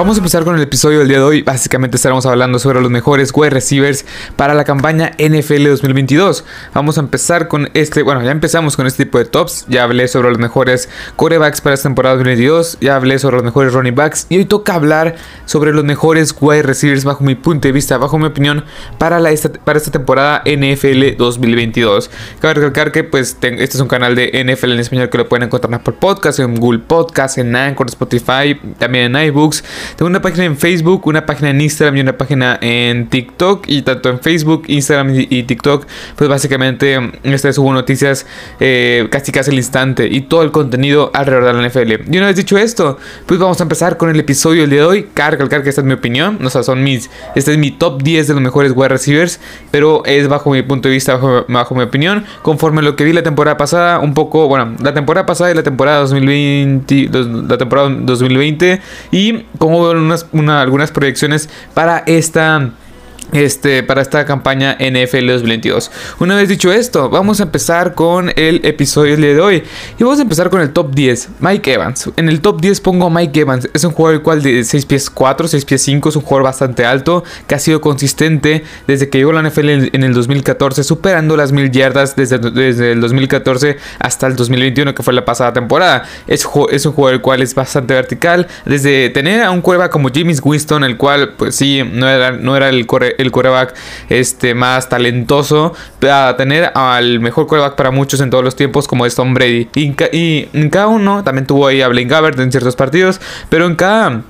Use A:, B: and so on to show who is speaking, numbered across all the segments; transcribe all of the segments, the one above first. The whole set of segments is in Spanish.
A: Vamos a empezar con el episodio del día de hoy. Básicamente estaremos hablando sobre los mejores wide receivers para la campaña NFL 2022. Vamos a empezar con este, bueno, ya empezamos con este tipo de tops. Ya hablé sobre los mejores quarterbacks para esta temporada 2022. Ya hablé sobre los mejores running backs. Y hoy toca hablar sobre los mejores wide receivers bajo mi punto de vista, bajo mi opinión, para, la, esta, para esta temporada NFL 2022. Cabe recalcar que pues este es un canal de NFL en español que lo pueden encontrar por podcast, en Google Podcast, en Anchor, Spotify, también en iBooks. Tengo una página en Facebook, una página en Instagram y una página en TikTok. Y tanto en Facebook, Instagram y, TikTok, pues básicamente este subo noticias eh, casi casi al instante y todo el contenido alrededor de la NFL. Y una vez dicho esto, pues vamos a empezar con el episodio del día de hoy. Carga, que esta es mi opinión. O sea, son mis. Este es mi top 10 de los mejores wide receivers. Pero es bajo mi punto de vista, bajo, bajo mi opinión. Conforme a lo que vi la temporada pasada, un poco. Bueno, la temporada pasada y la temporada 2020. La temporada 2020. Y como algunas proyecciones para esta este, para esta campaña NFL 2022. Una vez dicho esto, vamos a empezar con el episodio de hoy. Y vamos a empezar con el top 10. Mike Evans. En el top 10 pongo a Mike Evans. Es un jugador el cual de 6 pies 4, 6 pies 5. Es un jugador bastante alto. Que ha sido consistente desde que llegó a la NFL en el 2014. Superando las mil yardas desde, desde el 2014 hasta el 2021 que fue la pasada temporada. Es, un jugador el cual es bastante vertical. Desde tener a un cueva como James Winston. El cual pues sí, no era, no era el corre el coreback este, más talentoso, a tener al mejor coreback para muchos en todos los tiempos como es Tom Brady. Y, en cada uno también tuvo ahí a Blaine Gabbert en ciertos partidos, pero en cada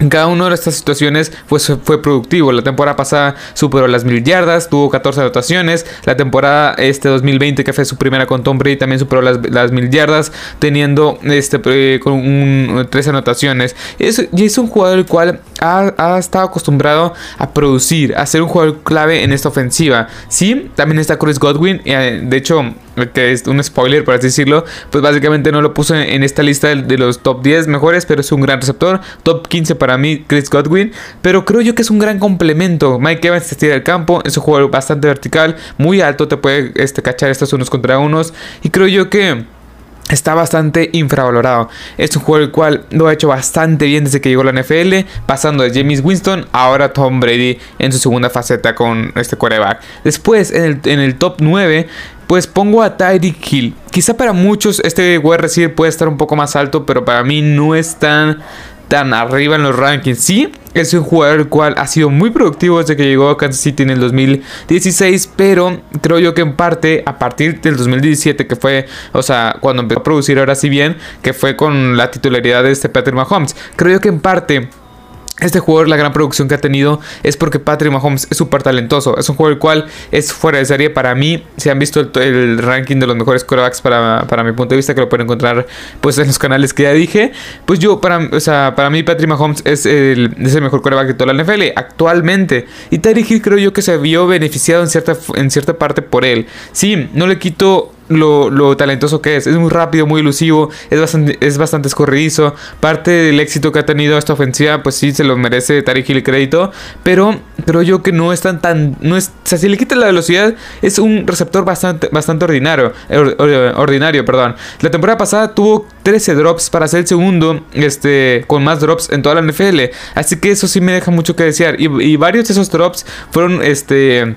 A: en cada una de estas situaciones pues, fue productivo. La temporada pasada superó las mil yardas, tuvo 14 anotaciones. La temporada este 2020, que fue su primera con Tom Brady, también superó las, mil yardas, teniendo este, eh, con un, tres anotaciones. Es, y es un jugador el cual ha, estado acostumbrado a producir, a ser un jugador clave en esta ofensiva. Sí, también está Chris Godwin. Eh, de hecho, que es un spoiler por así decirlo, pues básicamente no lo puse en esta lista de, los top 10 mejores, pero es un gran receptor. Top 15 para mí, Chris Godwin. Pero creo yo que es un gran complemento. Mike Evans se estira del campo, es un jugador bastante vertical, muy alto, te puede este, cachar estos unos contra unos. Y creo yo que está bastante infravalorado. Es un juego el cual lo ha hecho bastante bien desde que llegó a la NFL, pasando de James Winston ahora Tom Brady en su segunda faceta con este quarterback. Después, en el, en el top 9, pues pongo a Tyreek Hill. Quizá para muchos este wide receiver puede estar un poco más alto, pero para mí no es tan tan arriba en los rankings. Sí, es un jugador el cual ha sido muy productivo desde que llegó a Kansas City en el 2016, pero creo yo que en parte a partir del 2017 que fue, o sea, cuando empezó a producir ahora sí bien, que fue con la titularidad de este Patrick Mahomes. Creo yo que en parte este jugador, la gran producción que ha tenido es porque Patrick Mahomes es súper talentoso. Es un jugador el cual es fuera de serie para mí. Si han visto el, ranking de los mejores quarterbacks para, para, mi punto de vista, que lo pueden encontrar pues en los canales que ya dije. Pues yo, para, o sea, para mí Patrick Mahomes es el, es el mejor quarterback de toda la NFL actualmente. Y Tyreek Hill creo yo que se vio beneficiado en cierta, en cierta parte por él. Sí, no le quito lo, talentoso que es. Es muy rápido, muy elusivo, es bastante, es bastante escorridizo. Parte del éxito que ha tenido esta ofensiva, pues sí, se lo merece Tariq Hill crédito. Pero creo yo que no es tan, no es, o sea, si le quita la velocidad, es un receptor bastante, bastante ordinario, ordinario, perdón. La temporada pasada tuvo 13 drops para ser el segundo, este, con más drops en toda la NFL. Así que eso sí me deja mucho que desear. Y, y varios de esos drops fueron, este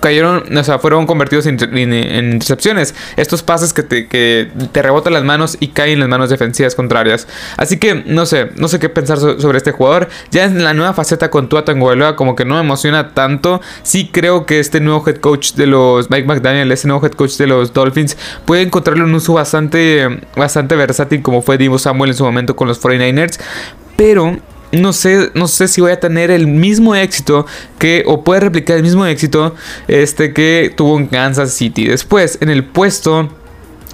A: cayeron, o sea, fueron convertidos en, intercepciones. Estos pases que te, que te, rebotan las manos y caen en las manos defensivas contrarias. Así que no sé, no sé qué pensar sobre este jugador. Ya en la nueva faceta con Tua Tagovailoa como que no me emociona tanto. Sí creo que este nuevo head coach de los Mike McDaniel, este nuevo head coach de los Dolphins, puede encontrarle un uso bastante, bastante versátil como fue Divo Samuel en su momento con los 49ers. Pero no sé, no sé si voy a tener el mismo éxito que, o puede replicar el mismo éxito este que tuvo en Kansas City. Después, en el puesto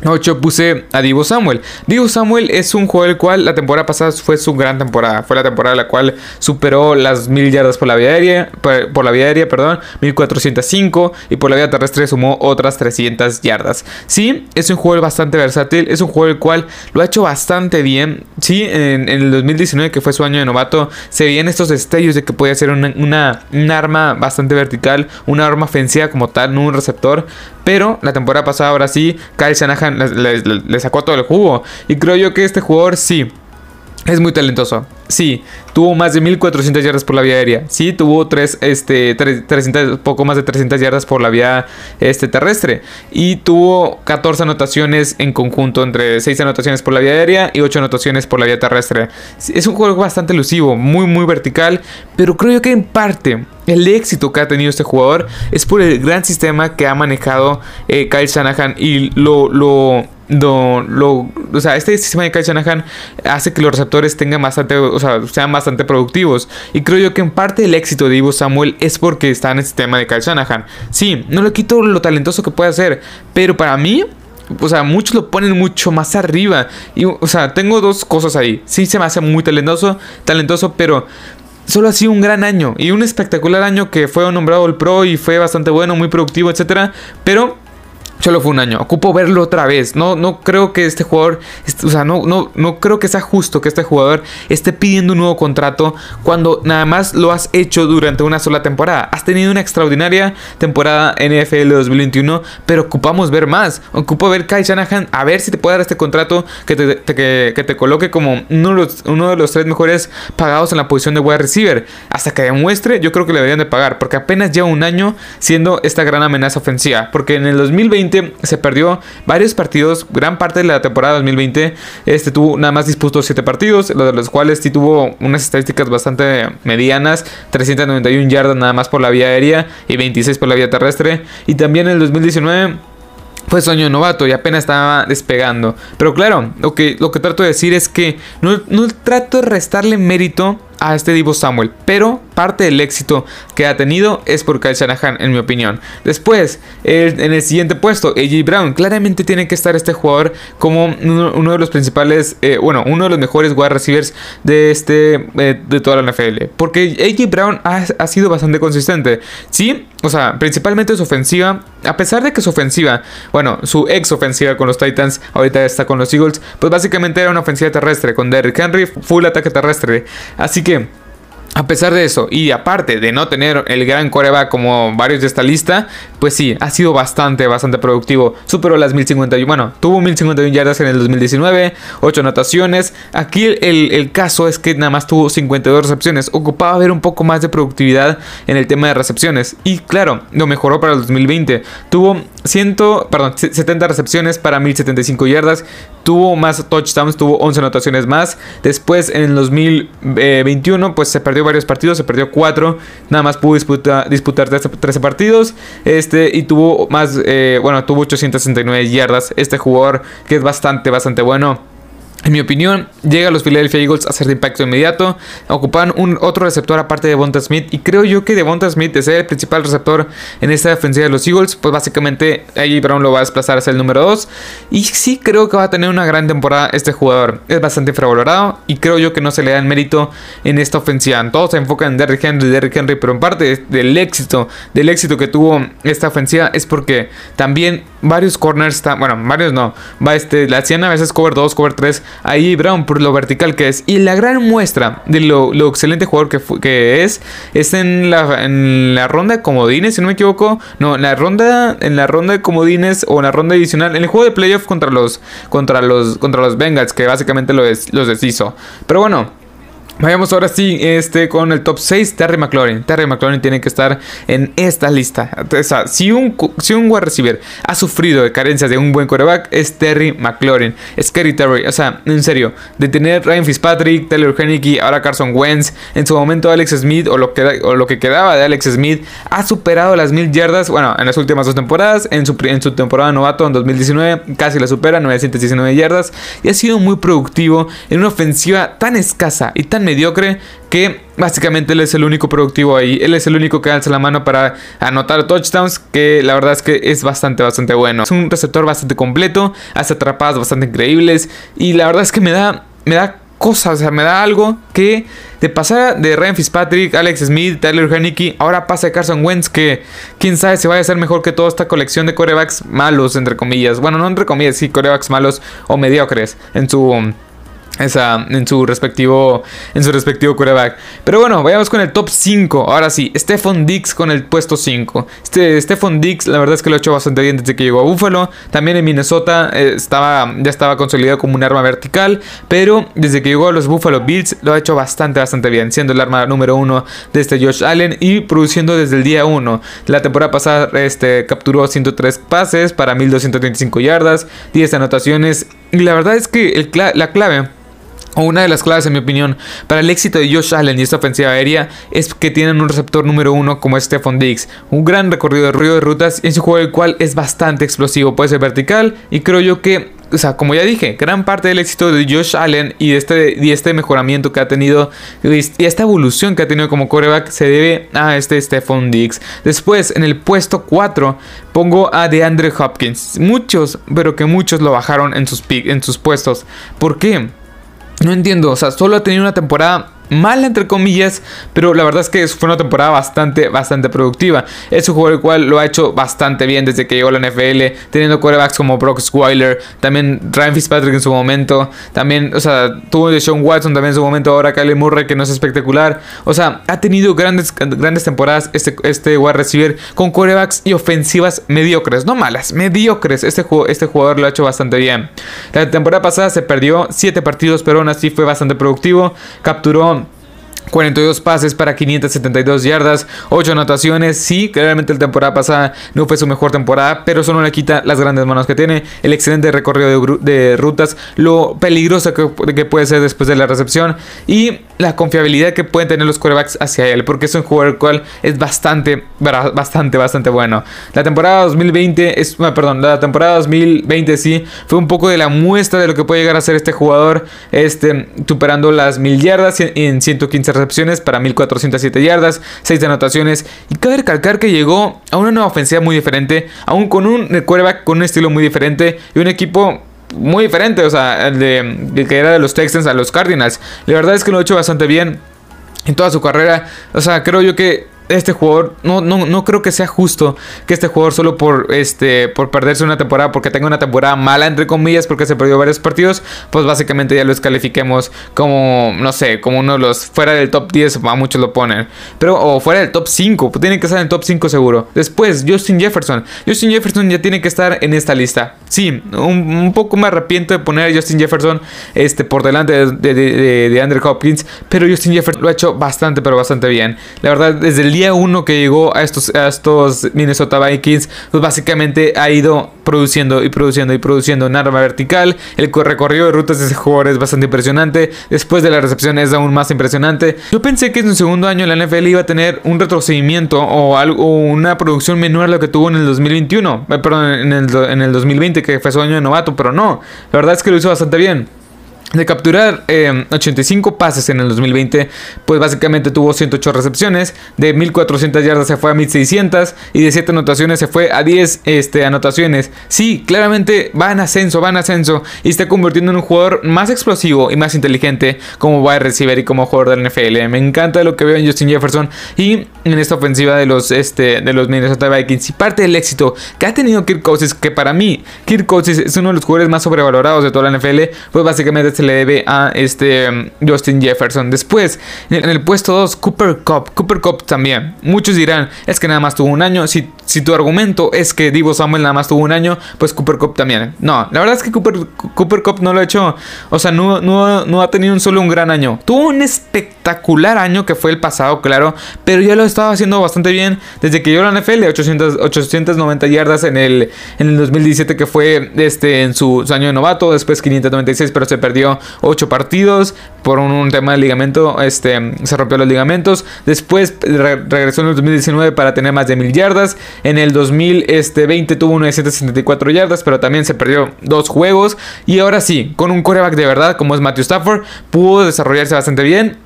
A: 8 puse a Divo Samuel. Divo Samuel es un juego el cual la temporada pasada fue su gran temporada. Fue la temporada en la cual superó las mil yardas por la vía aérea, por, la vía aérea, perdón, 1405 y por la vía terrestre sumó otras 300 yardas. Sí, es un juego bastante versátil, es un juego el cual lo ha hecho bastante bien. Sí, en, el 2019 que fue su año de novato, se veían estos destellos de que podía ser una, un arma bastante vertical, una arma ofensiva como tal, no un receptor. Pero la temporada pasada ahora sí, Kyle Shanahan le, sacó todo el jugo. Y creo yo que este jugador sí es muy talentoso. Sí, tuvo más de 1400 yardas por la vía aérea. Sí, tuvo tres, este, 300, poco más de 300 yardas por la vía este, terrestre. Y tuvo 14 anotaciones en conjunto, entre 6 anotaciones por la vía aérea y 8 anotaciones por la vía terrestre. Es un juego bastante elusivo, muy, muy vertical. Pero creo que en parte el éxito que ha tenido este jugador es por el gran sistema que ha manejado eh, Kyle Shanahan y lo, lo lo, o sea, este sistema de Kyle Shanahan hace que los receptores tengan bastante, o sea, sean bastante productivos. Y creo yo que en parte el éxito de Ivo Samuel es porque está en el sistema de Kyle Shanahan. Sí, no le quito lo talentoso que puede hacer, pero para mí, o sea, muchos lo ponen mucho más arriba. Y, o sea, tengo dos cosas ahí. Sí se me hace muy talentoso, talentoso, pero solo ha sido un gran año y un espectacular año que fue nombrado el pro y fue bastante bueno, muy productivo, etcétera. Pero Solo fue un año. Ocupo verlo otra vez. No, no creo que este jugador. O sea, no, no, no creo que sea justo que este jugador esté pidiendo un nuevo contrato cuando nada más lo has hecho durante una sola temporada. Has tenido una extraordinaria temporada NFL 2021, pero ocupamos ver más. Ocupo ver Kai Shanahan a ver si te puede dar este contrato que te, que, te coloque como uno de, los, uno de los tres mejores pagados en la posición de wide receiver. Hasta que demuestre, yo creo que le deberían de pagar, porque apenas lleva un año siendo esta gran amenaza ofensiva. Porque en el 2020 se perdió varios partidos, gran parte de la temporada 2020 este tuvo nada más disputó 7 partidos, de los cuales sí tuvo unas estadísticas bastante medianas, 391 yardas nada más por la vía aérea y 26 por la vía terrestre. Y también en el 2019 fue sueño novato y apenas estaba despegando. Pero claro, lo que, lo que trato de decir es que no, no trato de restarle mérito a este Divo Samuel, pero parte del éxito que ha tenido es por Kyle Shanahan, en mi opinión. Después, en el siguiente puesto, AJ Brown. Claramente tiene que estar este jugador como uno, de los principales, eh, bueno, uno de los mejores wide receivers de este eh, de toda la NFL. Porque AJ Brown ha, sido bastante consistente. Sí, o sea, principalmente su ofensiva. A pesar de que su ofensiva, bueno, su ex ofensiva con los Titans, ahorita está con los Eagles, pues básicamente era una ofensiva terrestre con Derrick Henry, full ataque terrestre. Así que a pesar de eso, y aparte de no tener el gran coreback como varios de esta lista, pues sí, ha sido bastante, bastante productivo. Superó las 1051, bueno, tuvo 1051 yardas en el 2019, 8 anotaciones. Aquí el, caso es que nada más tuvo 52 recepciones. Ocupaba ver un poco más de productividad en el tema de recepciones. Y claro, lo mejoró para el 2020. Tuvo 100, perdón, 70 recepciones para 1075 yardas. Tuvo más touchdowns, tuvo 11 anotaciones más. Después en el 2021, pues se perdió varios partidos, se perdió 4. Nada más pudo disputar, disputar 13, partidos. Este, y tuvo más, eh, bueno, tuvo 869 yardas. Este jugador que es bastante, bastante bueno. En mi opinión, llega a los Philadelphia Eagles a hacer de impacto inmediato. Ocupan un otro receptor aparte de Devonta Smith. Y creo yo que Devonta Smith, de ser el principal receptor en esta defensiva de los Eagles, pues básicamente ahí Brown lo va a desplazar hacia el número 2. Y sí creo que va a tener una gran temporada este jugador. Es bastante infravalorado y creo yo que no se le da el mérito en esta ofensiva. Todos se enfocan en Derrick Henry, Derrick Henry, pero en parte del éxito, del éxito que tuvo esta ofensiva es porque también varios corners bueno, varios no, va este, la hacían a veces cover 2, cover 3 ahí Brown por lo vertical que es. Y la gran muestra de lo, excelente jugador que, que, es es en la, en la ronda de comodines, si no me equivoco. No, en la ronda, en la ronda de comodines o en la ronda adicional. En el juego de playoff contra los, contra los, contra los Bengals, que básicamente los, los deshizo. Pero bueno. Vayamos ahora sí este, con el top 6, Terry McLaurin. Terry McLaurin tiene que estar en esta lista. O si un, si un wide receiver ha sufrido de carencias de un buen quarterback, es Terry McLaurin. Es Kerry Terry. O sea, en serio, de tener Ryan Fitzpatrick, Taylor Henneke, ahora Carson Wentz, en su momento Alex Smith o lo, que, o lo que quedaba de Alex Smith, ha superado las mil yardas. Bueno, en las últimas dos temporadas, en su, en su temporada novato en 2019, casi la supera, 919 yardas. Y ha sido muy productivo en una ofensiva tan escasa y tan mediocre que básicamente él es el único productivo ahí. Él es el único que alza la mano para anotar touchdowns, que la verdad es que es bastante, bastante bueno. Es un receptor bastante completo, hace atrapadas bastante increíbles y la verdad es que me da, me da cosas, o sea, me da algo que de pasar de Ryan Fitzpatrick, Alex Smith, Tyler Haneke, ahora pasa Carson Wentz, que quién sabe si vaya a ser mejor que toda esta colección de corebacks malos, entre comillas. Bueno, no entre comillas, sí, corebacks malos o mediocres en su esa, en su respectivo en su respectivo quarterback. Pero bueno, vayamos con el top 5. Ahora sí, Stephon Dix con el puesto 5. Este Stephon Dix, la verdad es que lo ha hecho bastante bien desde que llegó a Buffalo. También en Minnesota eh, estaba, ya estaba consolidado como un arma vertical, pero desde que llegó a los Buffalo Bills lo ha hecho bastante, bastante bien, siendo el arma número 1 de este Josh Allen y produciendo desde el día 1. La temporada pasada este, capturó 103 pases para 1235 yardas, 10 anotaciones y la verdad es que el la clave o una de las claves, en mi opinión, para el éxito de Josh Allen y esta ofensiva aérea es que tienen un receptor número uno como Stephon Diggs. Un gran recorrido de ruido de rutas en su juego, el cual es bastante explosivo, puede ser vertical. Y creo yo que, o sea, como ya dije, gran parte del éxito de Josh Allen y de este, y este mejoramiento que ha tenido y esta evolución que ha tenido como coreback se debe a este Stephon Diggs. Después, en el puesto 4, pongo a DeAndre Hopkins. Muchos, pero que muchos lo bajaron en sus, en sus puestos. ¿Por qué? No entiendo, o sea, solo ha tenido una temporada mala entre comillas, pero la verdad es que fue una temporada bastante, bastante productiva. Es un jugador el cual lo ha hecho bastante bien desde que llegó a la NFL, teniendo quarterbacks como Brock Squiler, también Ryan Fitzpatrick en su momento, también, o sea, tuvo de Sean Watson también en su momento, ahora Kyle Murray que no es espectacular. O sea, ha tenido grandes, grandes temporadas este, este wide receiver con quarterbacks y ofensivas mediocres, no malas, mediocres. Este, este jugador lo ha hecho bastante bien. La temporada pasada se perdió 7 partidos, pero aún así fue bastante productivo. Capturó 42 pases para 572 yardas, 8 anotaciones. Sí, claramente la temporada pasada no fue su mejor temporada, pero eso no le quita las grandes manos que tiene, el excelente recorrido de, rutas, lo peligroso que, puede ser después de la recepción y la confiabilidad que pueden tener los quarterbacks hacia él, porque es un jugador cual es bastante, bastante, bastante bueno. La temporada 2020 es, ah, perdón, la temporada 2020 sí fue un poco de la muestra de lo que puede llegar a ser este jugador, este, superando las mil yardas en 115 recepciones para 1407 yardas, 6 anotaciones. Y cabe recalcar que llegó a una nueva ofensiva muy diferente, aún con un quarterback con un estilo muy diferente y un equipo muy diferente, o sea, el de, que era de los Texans a los Cardinals. La verdad es que lo ha hecho bastante bien en toda su carrera. O sea, creo yo que este jugador, no, no, no creo que sea justo que este jugador solo por, este, por perderse una temporada, porque tenga una temporada mala, entre comillas, porque se perdió varios partidos, pues básicamente ya lo descalifiquemos como, no sé, como uno de los fuera del top 10, a muchos lo ponen, pero o fuera del top 5, pues tiene que estar en el top 5 seguro. Después, Justin Jefferson. Justin Jefferson ya tiene que estar en esta lista. Sí, un, poco me arrepiento de poner a Justin Jefferson este, por delante de, de, de Andrew Hopkins, pero Justin Jefferson lo ha hecho bastante, pero bastante bien. La verdad, desde el día uno que llegó a estos, a estos Minnesota Vikings, pues básicamente ha ido produciendo y produciendo y produciendo un arma vertical. El recorrido de rutas de ese jugador es bastante impresionante. Después de la recepción es aún más impresionante. Yo pensé que en su segundo año la NFL iba a tener un retrocedimiento o, algo, una producción menor a lo que tuvo en el 2021. Eh, perdón, en el, en el 2020, que fue su año de novato, pero no. La verdad es que lo hizo bastante bien. De capturar 85 eh, pases en el 2020, pues básicamente tuvo 108 recepciones, de 1400 yardas se fue a 1600 y de 7 anotaciones se fue a 10 este, anotaciones. Sí, claramente va en ascenso, va en ascenso y está convirtiendo en un jugador más explosivo y más inteligente como va a recibir y como jugador del NFL. Me encanta lo que veo en Justin Jefferson y en esta ofensiva de los, este, de los Minnesota Vikings. Y parte del éxito que ha tenido Kirk Cousins, que para mí Kirk Cousins es uno de los jugadores más sobrevalorados de toda la NFL, pues básicamente se le debe a este um, Justin Jefferson. Después, en el puesto 2, Cooper Cup. Cooper Cup también. Muchos dirán, es que nada más tuvo un año. Si, si tu argumento es que Divo Samuel nada más tuvo un año, pues Cooper Cup también. No, la verdad es que Cooper, Cooper Cup no lo ha hecho. O sea, no, no, no ha tenido un solo un gran año. Tuvo un espectacular año que fue el pasado, claro. Pero ya lo estaba haciendo bastante bien desde que llegó a la NFL. 800, 890 yardas en el, en el 2017 que fue este, en su, su año de novato. Después 596, pero se perdió 8 partidos por un, tema de ligamento, este, se rompió los ligamentos. Después regresó en el 2019 para tener más de 1000 yardas. En el 2020 este, tuvo 974 yardas, pero también se perdió dos juegos. Y ahora sí, con un coreback de verdad como es Matthew Stafford, pudo desarrollarse bastante bien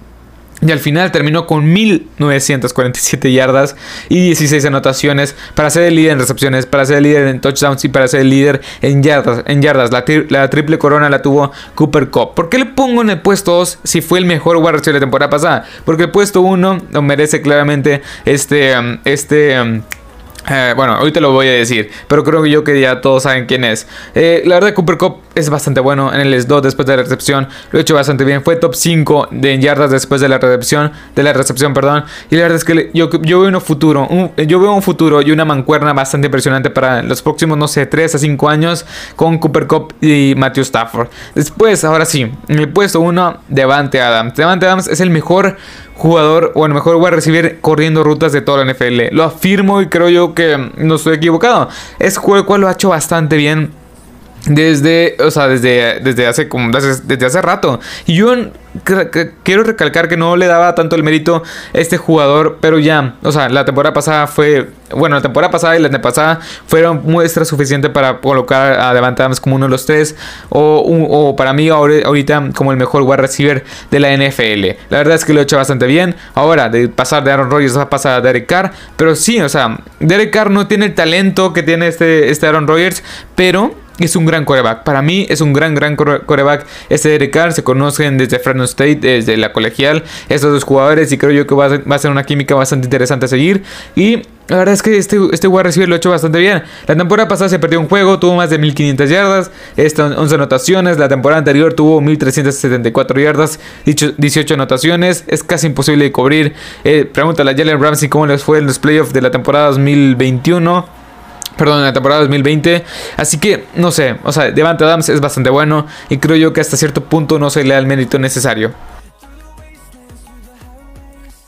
A: y al final terminó con 1947 yardas y 16 anotaciones para ser el líder en recepciones, para ser el líder en touchdowns y para ser el líder en yardas. En yardas. La, triple corona la tuvo Cooper Cup. ¿Por qué le pongo en el puesto 2 si fue el mejor wide de la temporada pasada? Porque el puesto 1 lo merece claramente este, um, este um, Eh, bueno, ahorita lo voy a decir, pero creo que yo que ya todos saben quién es. Eh, la verdad, Cooper Cup es bastante bueno en el slot después de la recepción. Lo he hecho bastante bien. Fue top 5 de yardas después de la recepción, de la recepción, perdón. Y la verdad es que yo, yo veo un futuro, yo veo un futuro y una mancuerna bastante impresionante para los próximos, no sé, 3 a 5 años con Cooper Cup y Matthew Stafford. Después, ahora sí, en el puesto 1, Devante Adams. Devante Adams es el mejor jugador o el mejor voy a recibir corriendo rutas de toda la NFL. Lo afirmo y creo yo que no estoy equivocado. Es el cual lo ha hecho bastante bien desde, o sea, desde, desde hace como desde, hace rato. Y yo quiero recalcar que no le daba tanto el mérito a este jugador, pero ya, o sea, la temporada pasada fue, bueno, la temporada pasada y la pasada fueron muestra suficiente para colocar a Devante Adams como uno de los tres, o, o para mí ahorita como el mejor wide receiver de la NFL. La verdad es que lo he hecho bastante bien. Ahora, de pasar de Aaron Rodgers a pasar a Derek Carr, pero sí, o sea, Derek Carr no tiene el talento que tiene este, este Aaron Rodgers, pero es un gran coreback. Para mí es un gran, gran coreback. Este Derek Carr se conocen desde Fresno State, desde la colegial, estos dos jugadores. Y creo yo que va a, ser, una química bastante interesante a seguir. Y la verdad es que este, este wide receiver lo ha hecho bastante bien. La temporada pasada se perdió un juego, tuvo más de 1500 yardas, 11 anotaciones. La temporada anterior tuvo 1374 yardas, 18 anotaciones. Es casi imposible de cubrir. Eh, pregúntale a Jalen Ramsey cómo les fue en los playoffs de la temporada 2021 perdón, en la temporada 2020. Así que, no sé, o sea, Devante Adams es bastante bueno y creo yo que hasta cierto punto no se le da el mérito necesario.